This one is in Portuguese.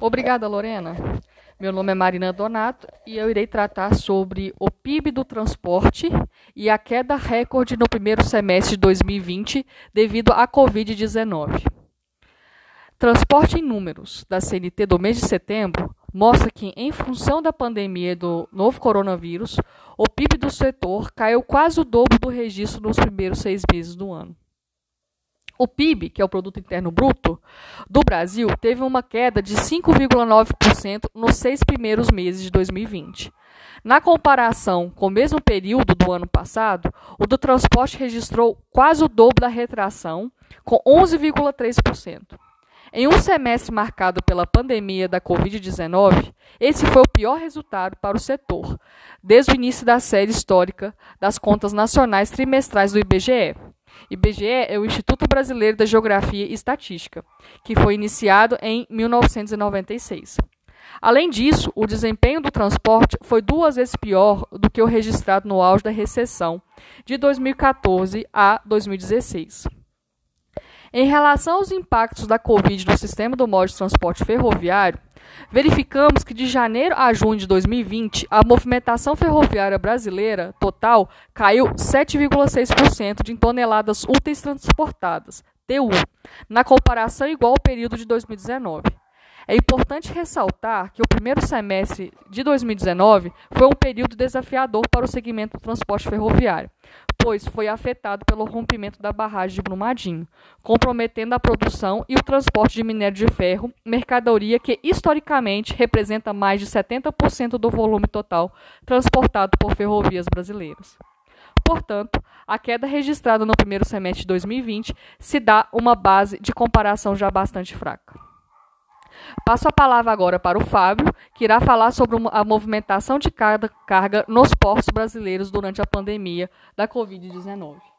Obrigada, Lorena. Meu nome é Marina Donato e eu irei tratar sobre o PIB do transporte e a queda recorde no primeiro semestre de 2020 devido à Covid-19. Transporte em números da CNT do mês de setembro mostra que, em função da pandemia do novo coronavírus, o PIB do setor caiu quase o dobro do registro nos primeiros seis meses do ano. O PIB, que é o Produto Interno Bruto, do Brasil teve uma queda de 5,9% nos seis primeiros meses de 2020. Na comparação com o mesmo período do ano passado, o do transporte registrou quase o dobro da retração, com 11,3%. Em um semestre marcado pela pandemia da Covid-19, esse foi o pior resultado para o setor, desde o início da série histórica das contas nacionais trimestrais do IBGE. IBGE é o Instituto Brasileiro da Geografia e Estatística, que foi iniciado em 1996. Além disso, o desempenho do transporte foi duas vezes pior do que o registrado no auge da recessão de 2014 a 2016. Em relação aos impactos da Covid no sistema do modo de transporte ferroviário, verificamos que de janeiro a junho de 2020, a movimentação ferroviária brasileira total caiu 7,6% de toneladas úteis transportadas, TU, na comparação igual ao período de 2019. É importante ressaltar que o primeiro semestre de 2019 foi um período desafiador para o segmento do transporte ferroviário, foi afetado pelo rompimento da barragem de Brumadinho, comprometendo a produção e o transporte de minério de ferro, mercadoria que historicamente representa mais de 70% do volume total transportado por ferrovias brasileiras. Portanto, a queda registrada no primeiro semestre de 2020 se dá uma base de comparação já bastante fraca. Passo a palavra agora para o Fábio, que irá falar sobre a movimentação de carga nos portos brasileiros durante a pandemia da Covid-19.